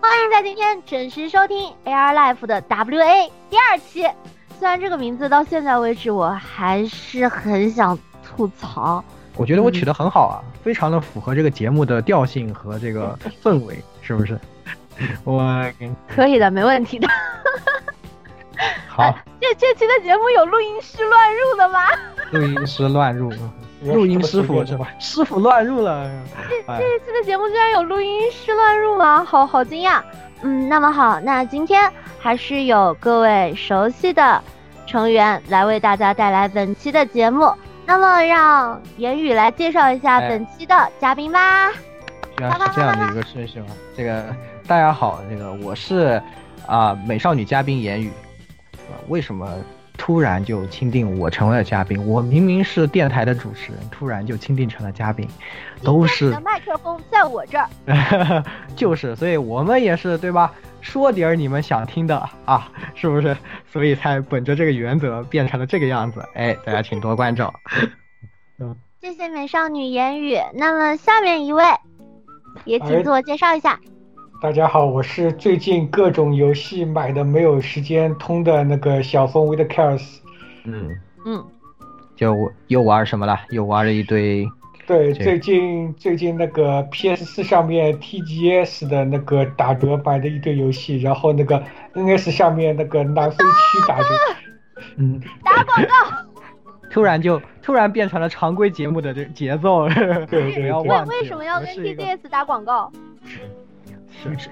欢迎在今天准时收听 AR Life 的 WA 第二期。虽然这个名字到现在为止，我还是很想吐槽。我觉得我取得很好啊，非常的符合这个节目的调性和这个氛围，是不是？我可以的，没问题的。好，这这期的节目有录音师乱入的吗？录音师乱入，录音师傅是吧？师傅乱入了。这这一期的节目居然有录音师乱入吗？好好惊讶。嗯，那么好，那今天还是有各位熟悉的成员来为大家带来本期的节目。那么让言语来介绍一下本期的嘉宾吧。原来是这样的一个顺序吗？这个大家好，这个我是啊美少女嘉宾言语。为什么突然就钦定我成为了嘉宾？我明明是电台的主持人，突然就钦定成了嘉宾，都是麦克风在我这儿。就是，所以我们也是对吧？说点儿你们想听的啊，是不是？所以才本着这个原则变成了这个样子。哎，大家请多关照。嗯，谢谢美少女言语。那么下面一位，也请自我介绍一下。大家好，我是最近各种游戏买的没有时间通的那个小风 with cares。嗯嗯，就又玩什么了？又玩了一堆。对，最近最近那个 PS 四上面 TGS 的那个打折买的一堆游戏，然后那个 NS 上面那个南非区打折。嗯。打广告。突然就突然变成了常规节目的这节奏。对对。为为什么要跟 TGS 打广告？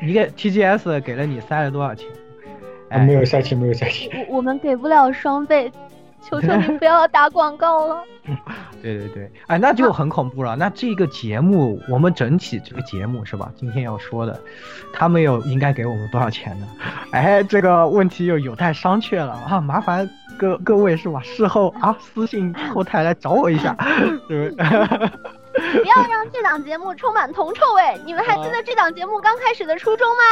一个 TGS 给了你塞了多少钱？哎没有塞钱，没有塞钱。我我们给不了双倍，求求你不要打广告了。对对对，哎，那就很恐怖了。那这个节目，我们整体这个节目是吧？今天要说的，他们有应该给我们多少钱呢？哎，这个问题又有待商榷了啊！麻烦各各位是吧？事后啊，私信后台来找我一下，是不是？不要让这档节目充满铜臭味！你们还记得这档节目刚开始的初衷吗？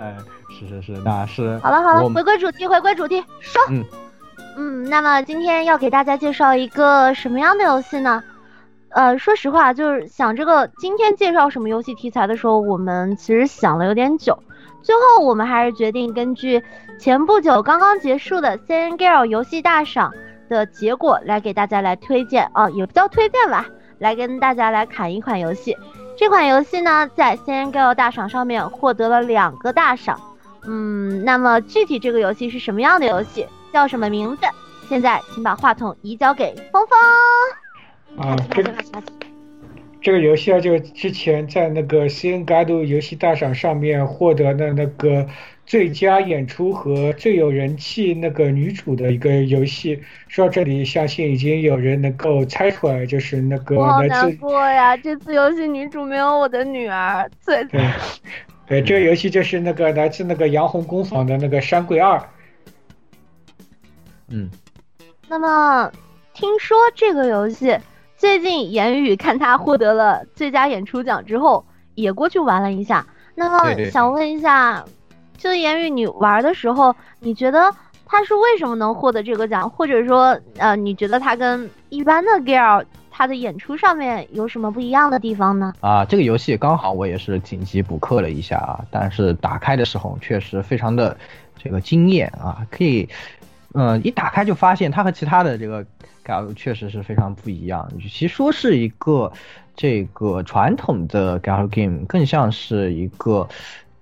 哎，是是是，那是。好了好了，回归主题，回归主题，说。嗯嗯，那么今天要给大家介绍一个什么样的游戏呢？呃，说实话，就是想这个今天介绍什么游戏题材的时候，我们其实想了有点久，最后我们还是决定根据前不久刚刚结束的 C N Girl 游戏大赏的结果来给大家来推荐啊，也不叫推荐吧。来跟大家来砍一款游戏，这款游戏呢在 CNGO 大赏上面获得了两个大赏。嗯，那么具体这个游戏是什么样的游戏，叫什么名字？现在请把话筒移交给峰峰。啊，这个这个游戏啊，就之前在那个 CNGO 游戏大赏上面获得的那个。最佳演出和最有人气那个女主的一个游戏，说到这里，相信已经有人能够猜出来，就是那个。好难过呀！这次游戏女主没有我的女儿。对对，对，这个游戏就是那个来自那个杨红工坊的那个《山鬼二》。嗯。那么，听说这个游戏最近言语看他获得了最佳演出奖之后，也过去玩了一下。那么，想问一下。就言语，你玩的时候，你觉得他是为什么能获得这个奖？或者说，呃，你觉得他跟一般的 girl 他的演出上面有什么不一样的地方呢？啊，这个游戏刚好我也是紧急补课了一下啊，但是打开的时候确实非常的这个惊艳啊，可以，嗯，一打开就发现它和其他的这个 girl 确实是非常不一样。与其说是一个这个传统的 girl game，更像是一个。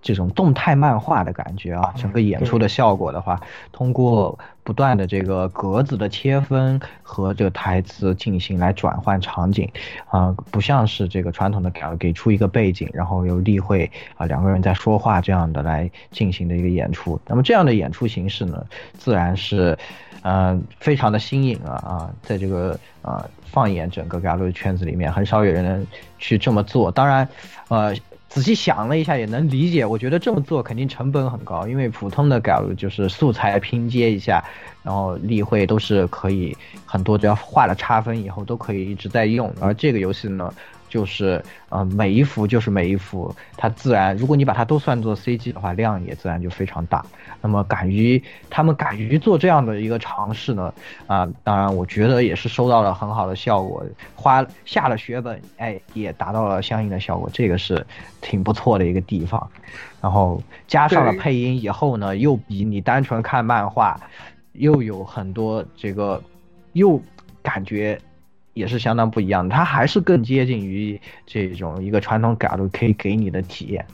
这种动态漫画的感觉啊，整个演出的效果的话，通过不断的这个格子的切分和这个台词进行来转换场景，啊，不像是这个传统的给给出一个背景，然后由例会啊两个人在说话这样的来进行的一个演出。那么这样的演出形式呢，自然是，嗯，非常的新颖啊啊，在这个啊放眼整个 gallery 圈子里面，很少有人能去这么做。当然，呃。仔细想了一下，也能理解。我觉得这么做肯定成本很高，因为普通的改就是素材拼接一下，然后例会都是可以很多，只要画了差分以后都可以一直在用。而这个游戏呢，就是呃每一幅就是每一幅，它自然如果你把它都算作 CG 的话，量也自然就非常大。那么敢于他们敢于做这样的一个尝试呢，啊，当然我觉得也是收到了很好的效果，花下了血本，哎，也达到了相应的效果，这个是挺不错的一个地方。然后加上了配音以后呢，又比你单纯看漫画，又有很多这个，又感觉也是相当不一样的，它还是更接近于这种一个传统改路可以给你的体验。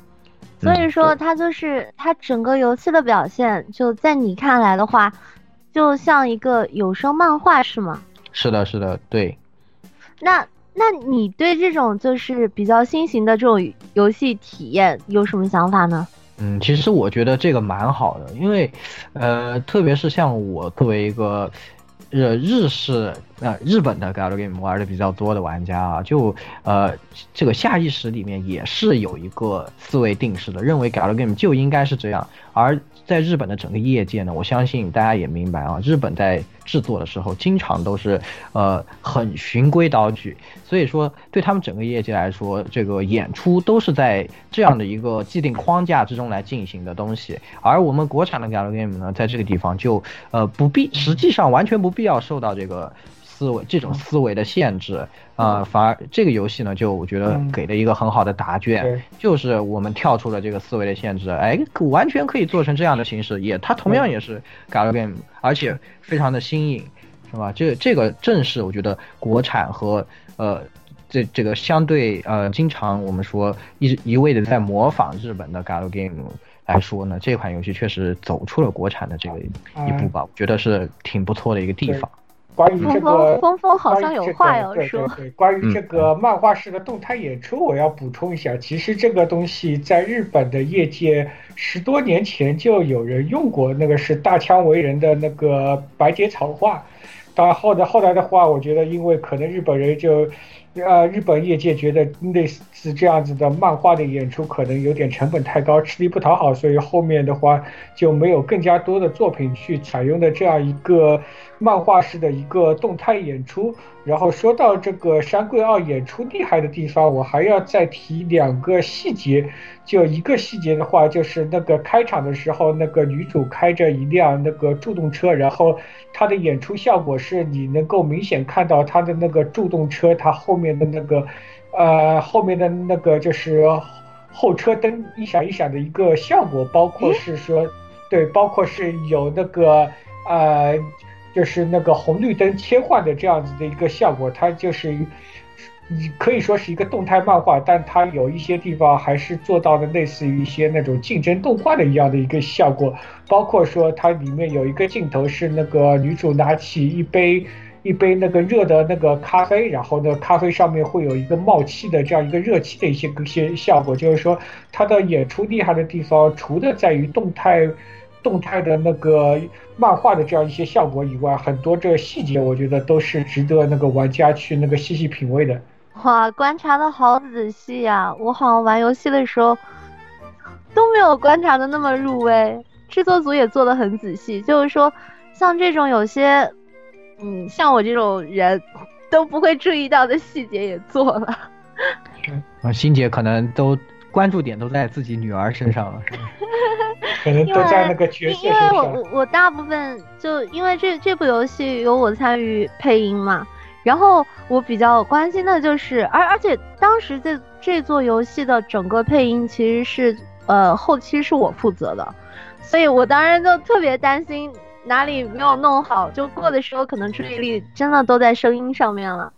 所以说，它就是它整个游戏的表现，就在你看来的话，就像一个有声漫画，是吗？是的，是的，对。那那你对这种就是比较新型的这种游戏体验有什么想法呢？嗯，其实我觉得这个蛮好的，因为，呃，特别是像我作为一个。呃日式呃日本的 galgame 玩的比较多的玩家啊，就呃这个下意识里面也是有一个思维定式的，认为 galgame 就应该是这样，而。在日本的整个业界呢，我相信大家也明白啊，日本在制作的时候经常都是呃很循规蹈矩，所以说对他们整个业界来说，这个演出都是在这样的一个既定框架之中来进行的东西，而我们国产的 galgame 呢，在这个地方就呃不必，实际上完全不必要受到这个。思维这种思维的限制啊，反而这个游戏呢，就我觉得给了一个很好的答卷，就是我们跳出了这个思维的限制，哎，完全可以做成这样的形式，也它同样也是 galgame，而且非常的新颖，是吧？这这个正是我觉得国产和呃这这个相对呃经常我们说一一味的在模仿日本的 galgame 来说呢，这款游戏确实走出了国产的这个一步吧，我觉得是挺不错的一个地方。关于这个，峰峰好像有话要说。对对对，关于这个漫画式的动态演出，我要补充一下，其实这个东西在日本的业界十多年前就有人用过，那个是大枪为人的那个白节草画。到后来后来的话，我觉得因为可能日本人就。呃，日本业界觉得类似这样子的漫画的演出可能有点成本太高，吃力不讨好，所以后面的话就没有更加多的作品去采用的这样一个漫画式的一个动态演出。然后说到这个山贵二演出厉害的地方，我还要再提两个细节。就一个细节的话，就是那个开场的时候，那个女主开着一辆那个助动车，然后她的演出效果是你能够明显看到她的那个助动车，它后面的那个，呃，后面的那个就是后车灯一闪一闪的一个效果，包括是说，对，包括是有那个呃，就是那个红绿灯切换的这样子的一个效果，它就是。你可以说是一个动态漫画，但它有一些地方还是做到了类似于一些那种竞争动画的一样的一个效果，包括说它里面有一个镜头是那个女主拿起一杯一杯那个热的那个咖啡，然后呢咖啡上面会有一个冒气的这样一个热气的一些一些效果，就是说它的演出厉害的地方，除了在于动态动态的那个漫画的这样一些效果以外，很多这细节我觉得都是值得那个玩家去那个细细品味的。哇，观察的好仔细呀！我好像玩游戏的时候都没有观察的那么入微。制作组也做的很仔细，就是说，像这种有些，嗯，像我这种人都不会注意到的细节也做了。啊，欣姐可能都关注点都在自己女儿身上了，是吧？可能都在那个角色身上。因为我我大部分就因为这这部游戏有我参与配音嘛。然后我比较关心的就是，而而且当时这这座游戏的整个配音其实是，呃，后期是我负责的，所以我当然就特别担心哪里没有弄好，就过的时候可能注意力真的都在声音上面了。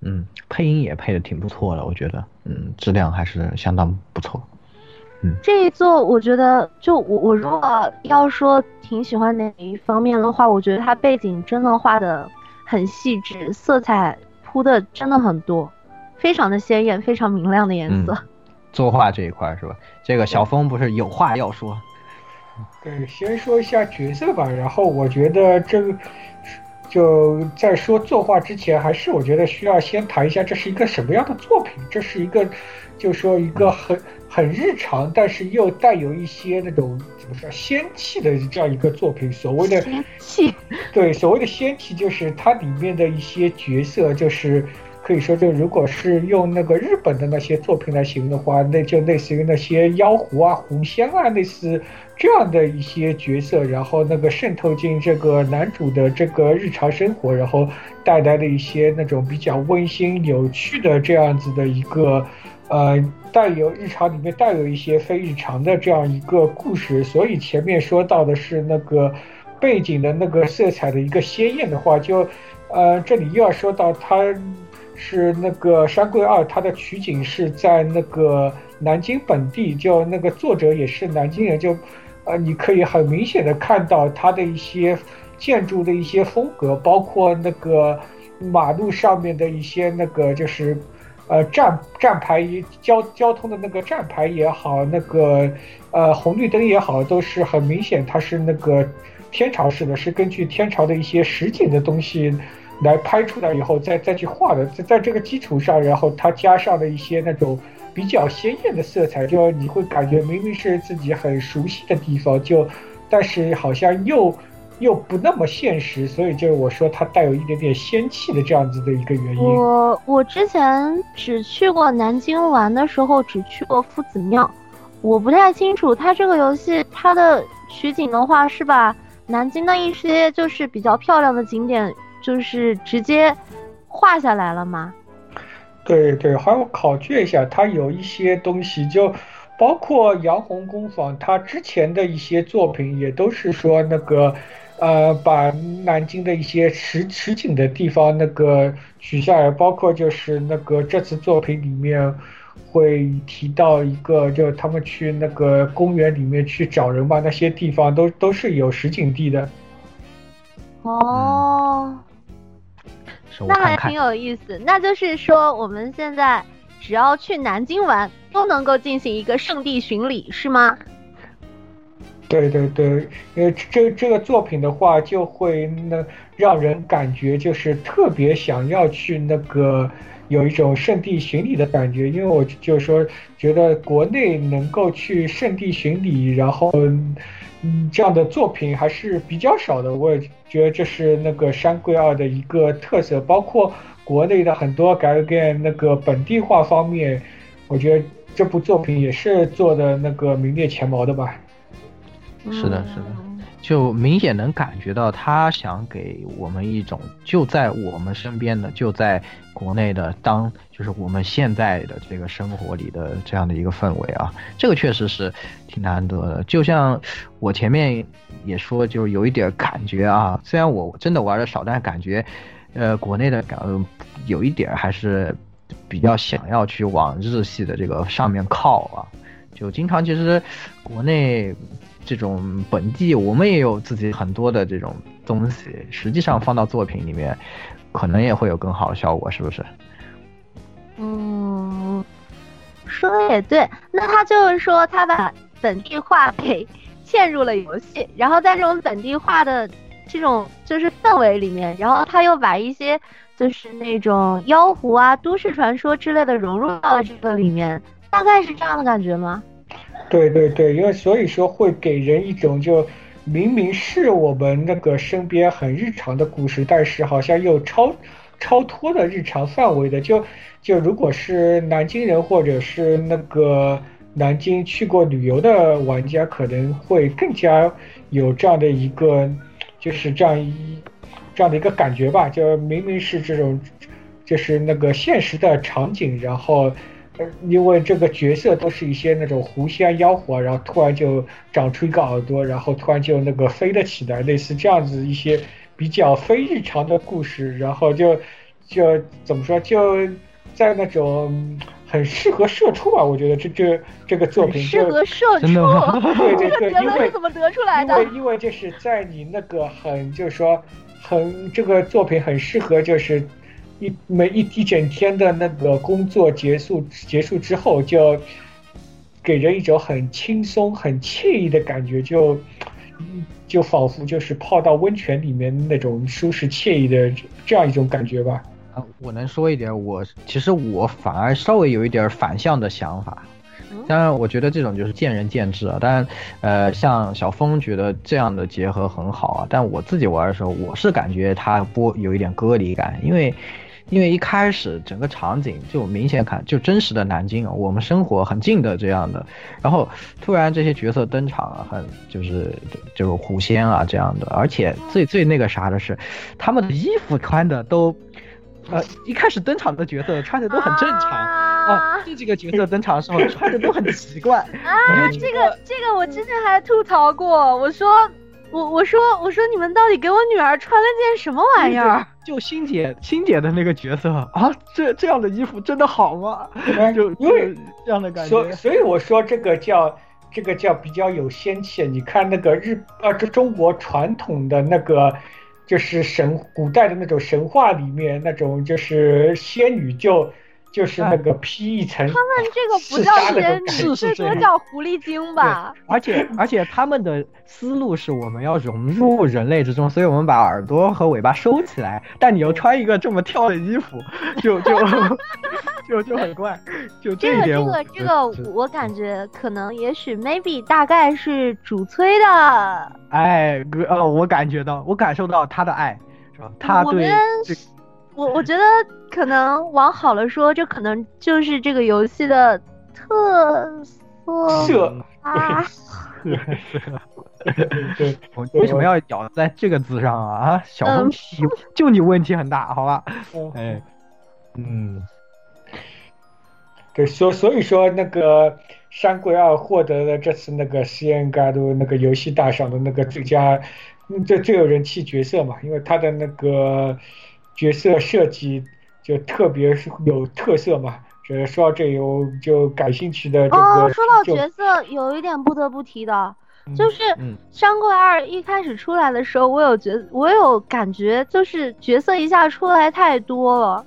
嗯，配音也配的挺不错的，我觉得，嗯，质量还是相当不错。嗯，这一座我觉得，就我我如果要说挺喜欢哪一方面的话，我觉得它背景真的画的。很细致，色彩铺的真的很多，非常的鲜艳，非常明亮的颜色。作画这一块是吧？这个小峰不是有话要说？对，先说一下角色吧。然后我觉得这个，就在说作画之前，还是我觉得需要先谈一下这是一个什么样的作品。这是一个，就说一个很很日常，但是又带有一些那种。怎么说仙气的这样一个作品？所谓的仙气，对，所谓的仙气就是它里面的一些角色，就是可以说，就如果是用那个日本的那些作品来形容的话，那就类似于那些妖狐啊、狐仙啊，类似这样的一些角色，然后那个渗透进这个男主的这个日常生活，然后带来的一些那种比较温馨、有趣的这样子的一个，呃，带有日常里面带有一些非日常的这样一个故事。所以前面说到的是那个背景的那个色彩的一个鲜艳的话，就，呃，这里又要说到它。是那个《山桂二》，它的取景是在那个南京本地，就那个作者也是南京人，就，呃，你可以很明显的看到它的一些建筑的一些风格，包括那个马路上面的一些那个就是，呃，站站牌交交通的那个站牌也好，那个呃红绿灯也好，都是很明显，它是那个天朝式的，是根据天朝的一些实景的东西。来拍出来以后，再再去画的，在在这个基础上，然后它加上了一些那种比较鲜艳的色彩，就你会感觉明明是自己很熟悉的地方，就但是好像又又不那么现实，所以就我说它带有一点点仙气的这样子的一个原因。我我之前只去过南京玩的时候，只去过夫子庙，我不太清楚它这个游戏它的取景的话，是把南京的一些就是比较漂亮的景点。就是直接画下来了吗？对对，还要考据一下，它有一些东西，就包括杨红工坊，他之前的一些作品也都是说那个，呃，把南京的一些实实景的地方那个取下来，包括就是那个这次作品里面会提到一个，就他们去那个公园里面去找人嘛，那些地方都都是有实景地的。哦。那还挺有意思，那就是说我们现在只要去南京玩，都能够进行一个圣地巡礼，是吗？对对对，因为这这个作品的话，就会那让人感觉就是特别想要去那个有一种圣地巡礼的感觉，因为我就说觉得国内能够去圣地巡礼，然后。嗯，这样的作品还是比较少的。我也觉得这是那个山桂二的一个特色，包括国内的很多改变那个本地化方面，我觉得这部作品也是做的那个名列前茅的吧。是的，是的。就明显能感觉到他想给我们一种就在我们身边的，就在国内的当就是我们现在的这个生活里的这样的一个氛围啊，这个确实是挺难得的。就像我前面也说，就有一点感觉啊，虽然我真的玩的少，但感觉，呃，国内的感有一点还是比较想要去往日系的这个上面靠啊，就经常其实国内。这种本地，我们也有自己很多的这种东西，实际上放到作品里面，可能也会有更好的效果，是不是？嗯，说的也对。那他就是说，他把本地化给嵌入了游戏，然后在这种本地化的这种就是氛围里面，然后他又把一些就是那种妖狐啊、都市传说之类的融入到了这个里面，大概是这样的感觉吗？对对对，因为所以说会给人一种就明明是我们那个身边很日常的故事，但是好像又超超脱了日常范围的。就就如果是南京人或者是那个南京去过旅游的玩家，可能会更加有这样的一个就是这样一这样的一个感觉吧。就明明是这种就是那个现实的场景，然后。因为这个角色都是一些那种狐仙妖狐，然后突然就长出一个耳朵，然后突然就那个飞了起来，类似这样子一些比较非日常的故事，然后就就怎么说，就在那种很适合社畜吧，我觉得这这这个作品适合社 畜，对对对，因为怎么得出来的？因为因为就是在你那个很就是说很这个作品很适合就是。一每一一整天的那个工作结束结束之后，就给人一种很轻松、很惬意的感觉，就就仿佛就是泡到温泉里面那种舒适惬意的这样一种感觉吧。啊，我能说一点，我其实我反而稍微有一点反向的想法。当然，我觉得这种就是见仁见智啊。当然，呃，像小峰觉得这样的结合很好啊，但我自己玩的时候，我是感觉它不有一点割离感，因为。因为一开始整个场景就明显看就真实的南京啊，我们生活很近的这样的，然后突然这些角色登场啊，很就是就是狐仙啊这样的，而且最最那个啥的是，他们的衣服穿的都，呃，一开始登场的角色穿的都很正常啊，这几个角色登场的时候穿的都很奇怪啊，这个这个我之前还吐槽过，我说。我我说我说你们到底给我女儿穿了件什么玩意儿？就欣姐欣姐的那个角色啊，这这样的衣服真的好吗？就因为这样的感觉。所所以我说这个叫这个叫比较有仙气。你看那个日呃这中国传统的那个就是神古代的那种神话里面那种就是仙女就。就是那个披一层，他们这个不叫仙女，最多叫狐狸精吧。而且而且他们的思路是我们要融入人类之中，所以我们把耳朵和尾巴收起来。但你又穿一个这么跳的衣服，就就 就就很怪。就这个这个这个，我感觉可能也许 maybe 大概是主催的。哎哥，呃，我感觉到，我感受到他的爱，是吧？他对。我我我觉得可能往好了说，这可能就是这个游戏的特色啊。我为什么要咬在这个字上啊？小问题，就你问题很大，好吧？哎，嗯，对，所所以说那个《山鬼二》获得了这次那个 C N G 的那个游戏大赏的那个最佳，最最有人气角色嘛，因为他的那个。角色设计就特别是有特色嘛，觉得说到这有就感兴趣的这个。哦，说到角色，有一点不得不提的，就是《山怪二》一开始出来的时候，我有觉我有感觉，就是角色一下出来太多了。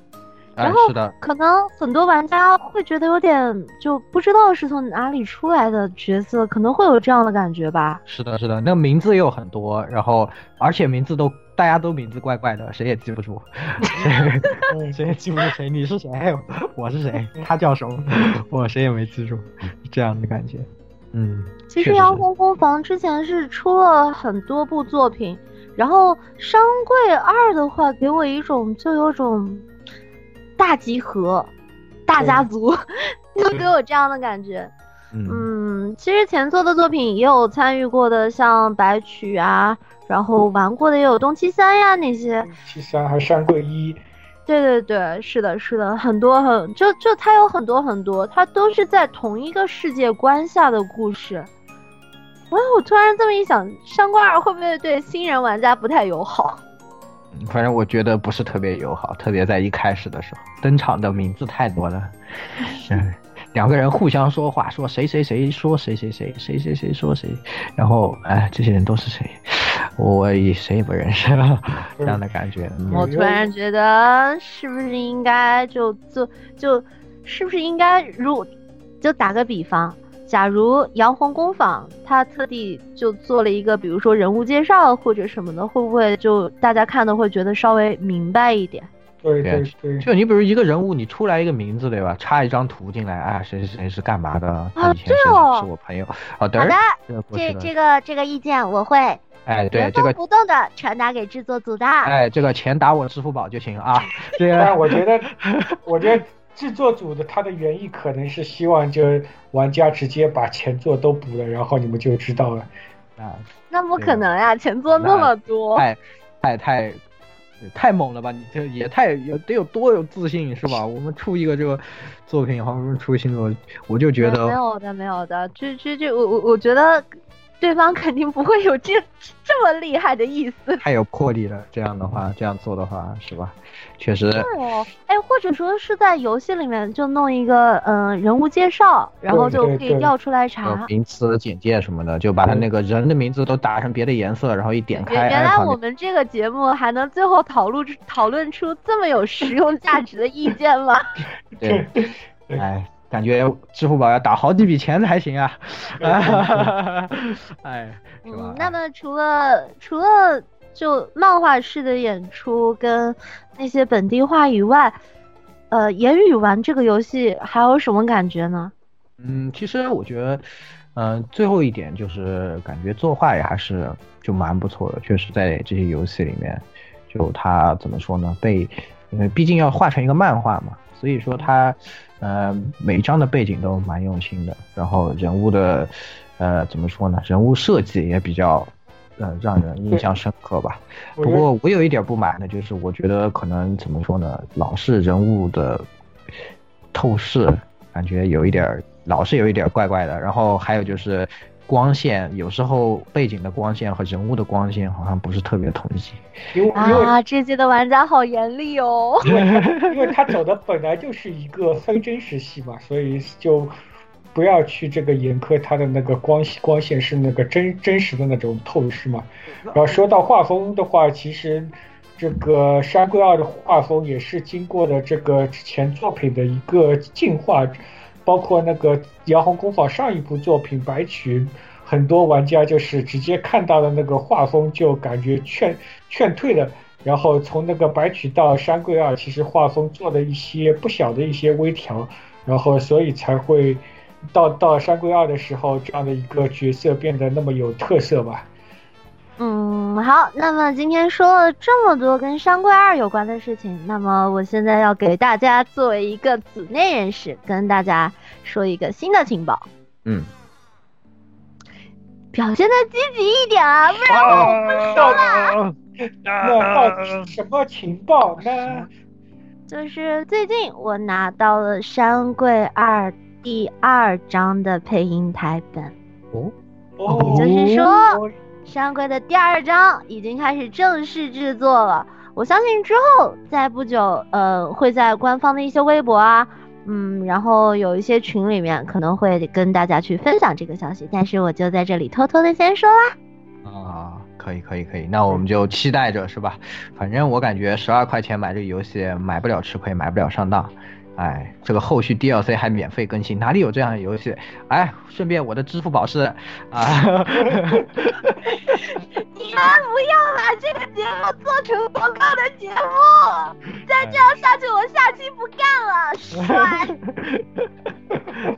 然后可能很多玩家会觉得有点就不知道是从哪里出来的角色，可能会有这样的感觉吧。是的，是的，那个名字也有很多，然后而且名字都大家都名字怪怪的，谁也记不住，谁也记不住谁，你是谁，我是谁，他叫什么，我谁也没记住，这样的感觉。嗯，其实《遥控工房》之前是出了很多部作品，然后《商柜二》的话给我一种就有种。大集合，大家族，就给我这样的感觉。嗯，其实前作的作品也有参与过的，像白曲啊，然后玩过的也有东七三呀那些。七三还山贵一。对对对，是的，是的，很多很就就它有很多很多，它都是在同一个世界观下的故事。哎，我突然这么一想，山怪二会不会对新人玩家不太友好？反正我觉得不是特别友好，特别在一开始的时候，登场的名字太多了，嗯，两个人互相说话，说谁谁谁说谁谁谁谁谁谁说谁，然后哎，这些人都是谁？我也谁也不认识，这样的感觉。我突然觉得，是不是应该就就就，是不是应该如，就打个比方。假如洋红工坊他特地就做了一个，比如说人物介绍或者什么的，会不会就大家看的会觉得稍微明白一点？对对对，就你比如一个人物，你出来一个名字对吧？插一张图进来，啊，谁谁谁是干嘛的？啊，对哦，是我朋友。好的，这这个这个意见我会，哎，对这个不动的传达给制作组的。哎，这个钱打我支付宝就行啊。但我觉得，我觉得。制作组的他的原意可能是希望就玩家直接把前作都补了，然后你们就知道了。啊，那不可能呀，前作那么多，太太太太猛了吧？你这也太有得有多有自信是吧？我们出一个这个作品，好不容易出新作，我就觉得没有的，没有的，这这这我我我觉得。对方肯定不会有这 这么厉害的意思，太有魄力了。这样的话，这样做的话，是吧？确实。哦，哎，或者说是在游戏里面就弄一个嗯人物介绍，然后就可以调出来查名词简介什么的，就把他那个人的名字都打成别的颜色，然后一点开。原来我们这个节目还能最后讨论讨论出这么有实用价值的意见吗？对，哎。感觉支付宝要打好几笔钱才行啊！哎，嗯，那么除了除了就漫画式的演出跟那些本地化以外，呃，言语玩这个游戏还有什么感觉呢？嗯，其实我觉得，嗯，最后一点就是感觉作画也还是就蛮不错的，确实在这些游戏里面，就它怎么说呢，被。因为毕竟要画成一个漫画嘛，所以说它，呃，每一张的背景都蛮用心的，然后人物的，呃，怎么说呢？人物设计也比较，呃，让人印象深刻吧。不过我有一点不满的就是，我觉得可能怎么说呢？老是人物的透视，感觉有一点，老是有一点怪怪的。然后还有就是。光线有时候背景的光线和人物的光线好像不是特别统一。啊，这届的玩家好严厉哦。因为 因为他走的本来就是一个非真实系嘛，所以就不要去这个严苛他的那个光光线是那个真真实的那种透视嘛。然后说到画风的话，其实这个山龟二的画风也是经过了这个之前作品的一个进化。包括那个遥红工坊上一部作品《白曲》，很多玩家就是直接看到了那个画风就感觉劝劝退了。然后从那个《白曲》到《山桂二》，其实画风做了一些不小的一些微调，然后所以才会到到《山桂二》的时候，这样的一个角色变得那么有特色吧。嗯，好，那么今天说了这么多跟《山怪二》有关的事情，那么我现在要给大家作为一个组内人士，跟大家说一个新的情报。嗯，表现的积极一点啊，不然我不说了。那到底是什么情报呢？就是最近我拿到了《山鬼二》第二章的配音台本。哦，也就是说。山龟的第二章已经开始正式制作了，我相信之后在不久，呃，会在官方的一些微博啊，嗯，然后有一些群里面可能会跟大家去分享这个消息，但是我就在这里偷偷的先说啦。啊，可以可以可以，那我们就期待着是吧？反正我感觉十二块钱买这个游戏买不了吃亏，买不了上当。哎，这个后续 DLC 还免费更新，哪里有这样的游戏？哎，顺便我的支付宝是啊。你们不要把这个节目做成广告的节目，再这样下去，我下期不干了，帅。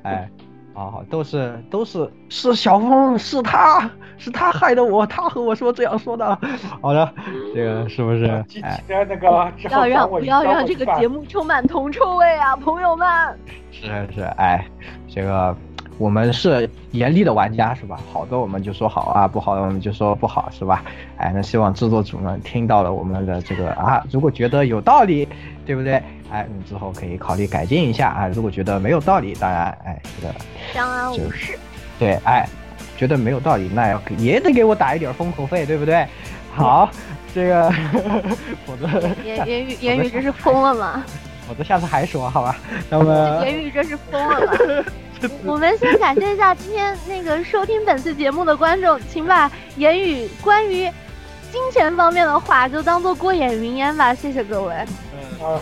哎。啊，都是都是是小峰，是他是他害的我，他和我说这样说的。好的，这个是不是？哎，那个要让不要让这个节目充满铜臭味啊，朋友们。是是，哎，这个。我们是严厉的玩家是吧？好的我们就说好啊，不好的我们就说不好是吧？哎，那希望制作组们听到了我们的这个啊，如果觉得有道理，对不对？哎，你之后可以考虑改进一下啊。如果觉得没有道理，当然，哎，这个相安无事。对，哎，觉得没有道理，那要也得给我打一点封口费，对不对？好，这个，否则言言语 言语这是疯了吗？否则下次还说好吧？那么言语这是疯了吗？我们先感谢一下今天那个收听本次节目的观众，请把言语关于金钱方面的话就当做过眼云烟吧，谢谢各位。嗯，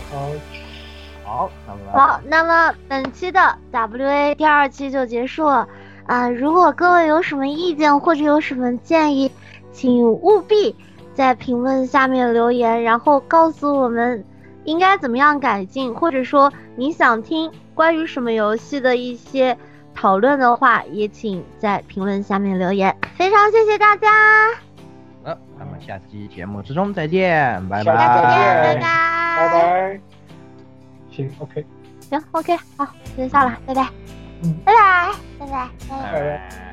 好，好，好，那么本期的 WA 第二期就结束了啊！如果各位有什么意见或者有什么建议，请务必在评论下面留言，然后告诉我们应该怎么样改进，或者说你想听。关于什么游戏的一些讨论的话，也请在评论下面留言。非常谢谢大家。好，咱们下期节目之中再见，拜拜。再见，拜拜。拜拜。行，OK。行，OK，好，先下了，拜拜。嗯，拜拜，拜拜，拜拜。